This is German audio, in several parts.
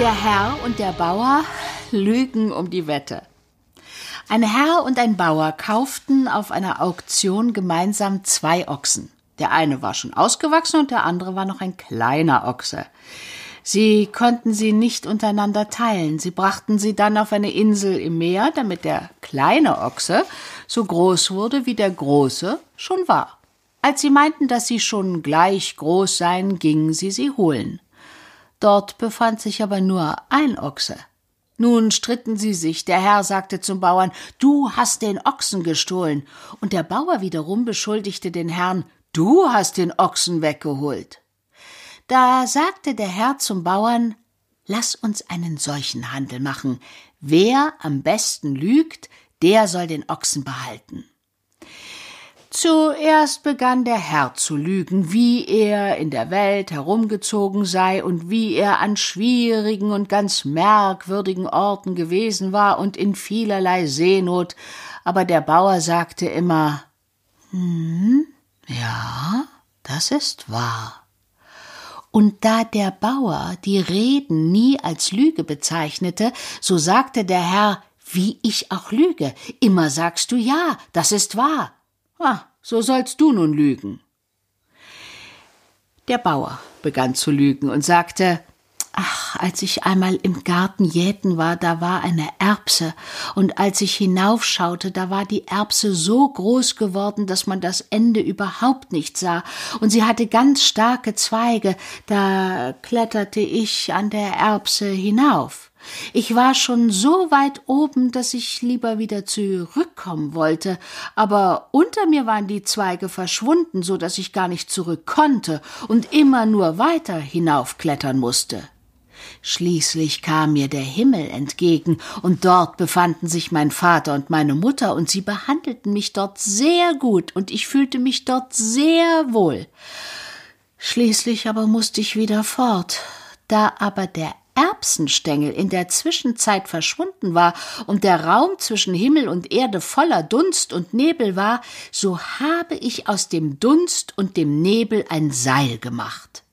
Der Herr und der Bauer lügen um die Wette. Ein Herr und ein Bauer kauften auf einer Auktion gemeinsam zwei Ochsen. Der eine war schon ausgewachsen und der andere war noch ein kleiner Ochse. Sie konnten sie nicht untereinander teilen. Sie brachten sie dann auf eine Insel im Meer, damit der kleine Ochse so groß wurde, wie der große schon war. Als sie meinten, dass sie schon gleich groß seien, gingen sie sie holen. Dort befand sich aber nur ein Ochse. Nun stritten sie sich. Der Herr sagte zum Bauern, du hast den Ochsen gestohlen. Und der Bauer wiederum beschuldigte den Herrn, du hast den Ochsen weggeholt. Da sagte der Herr zum Bauern, lass uns einen solchen Handel machen. Wer am besten lügt, der soll den Ochsen behalten. Zuerst begann der Herr zu lügen, wie er in der Welt herumgezogen sei und wie er an schwierigen und ganz merkwürdigen Orten gewesen war und in vielerlei Seenot, aber der Bauer sagte immer Hm, ja, das ist wahr. Und da der Bauer die Reden nie als Lüge bezeichnete, so sagte der Herr, wie ich auch lüge, immer sagst du ja, das ist wahr. Ah, so sollst du nun lügen. Der Bauer begann zu lügen und sagte Ach, als ich einmal im Garten jäten war, da war eine Erbse, und als ich hinaufschaute, da war die Erbse so groß geworden, dass man das Ende überhaupt nicht sah, und sie hatte ganz starke Zweige, da kletterte ich an der Erbse hinauf. Ich war schon so weit oben, dass ich lieber wieder zurückkommen wollte, aber unter mir waren die Zweige verschwunden, so dass ich gar nicht zurück konnte und immer nur weiter hinaufklettern musste. Schließlich kam mir der Himmel entgegen, und dort befanden sich mein Vater und meine Mutter, und sie behandelten mich dort sehr gut, und ich fühlte mich dort sehr wohl. Schließlich aber musste ich wieder fort. Da aber der Erbsenstängel in der Zwischenzeit verschwunden war und der Raum zwischen Himmel und Erde voller Dunst und Nebel war, so habe ich aus dem Dunst und dem Nebel ein Seil gemacht.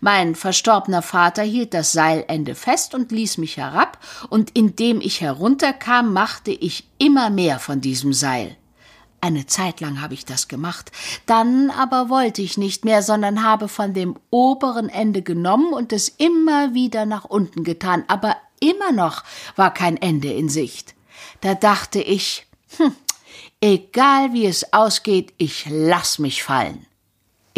Mein verstorbener Vater hielt das Seilende fest und ließ mich herab, und indem ich herunterkam, machte ich immer mehr von diesem Seil. Eine Zeit lang habe ich das gemacht, dann aber wollte ich nicht mehr, sondern habe von dem oberen Ende genommen und es immer wieder nach unten getan, aber immer noch war kein Ende in Sicht. Da dachte ich, hm, egal wie es ausgeht, ich lass mich fallen.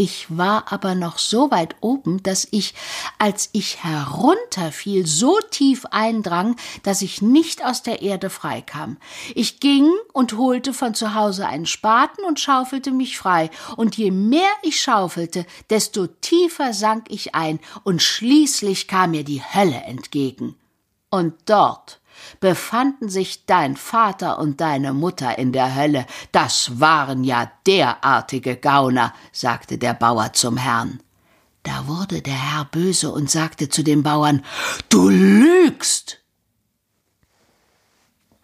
Ich war aber noch so weit oben, dass ich, als ich herunterfiel, so tief eindrang, dass ich nicht aus der Erde freikam. Ich ging und holte von zu Hause einen Spaten und schaufelte mich frei, und je mehr ich schaufelte, desto tiefer sank ich ein, und schließlich kam mir die Hölle entgegen. Und dort befanden sich dein Vater und deine Mutter in der Hölle. Das waren ja derartige Gauner, sagte der Bauer zum Herrn. Da wurde der Herr böse und sagte zu dem Bauern Du lügst.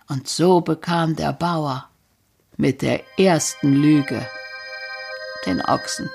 Und so bekam der Bauer mit der ersten Lüge den Ochsen.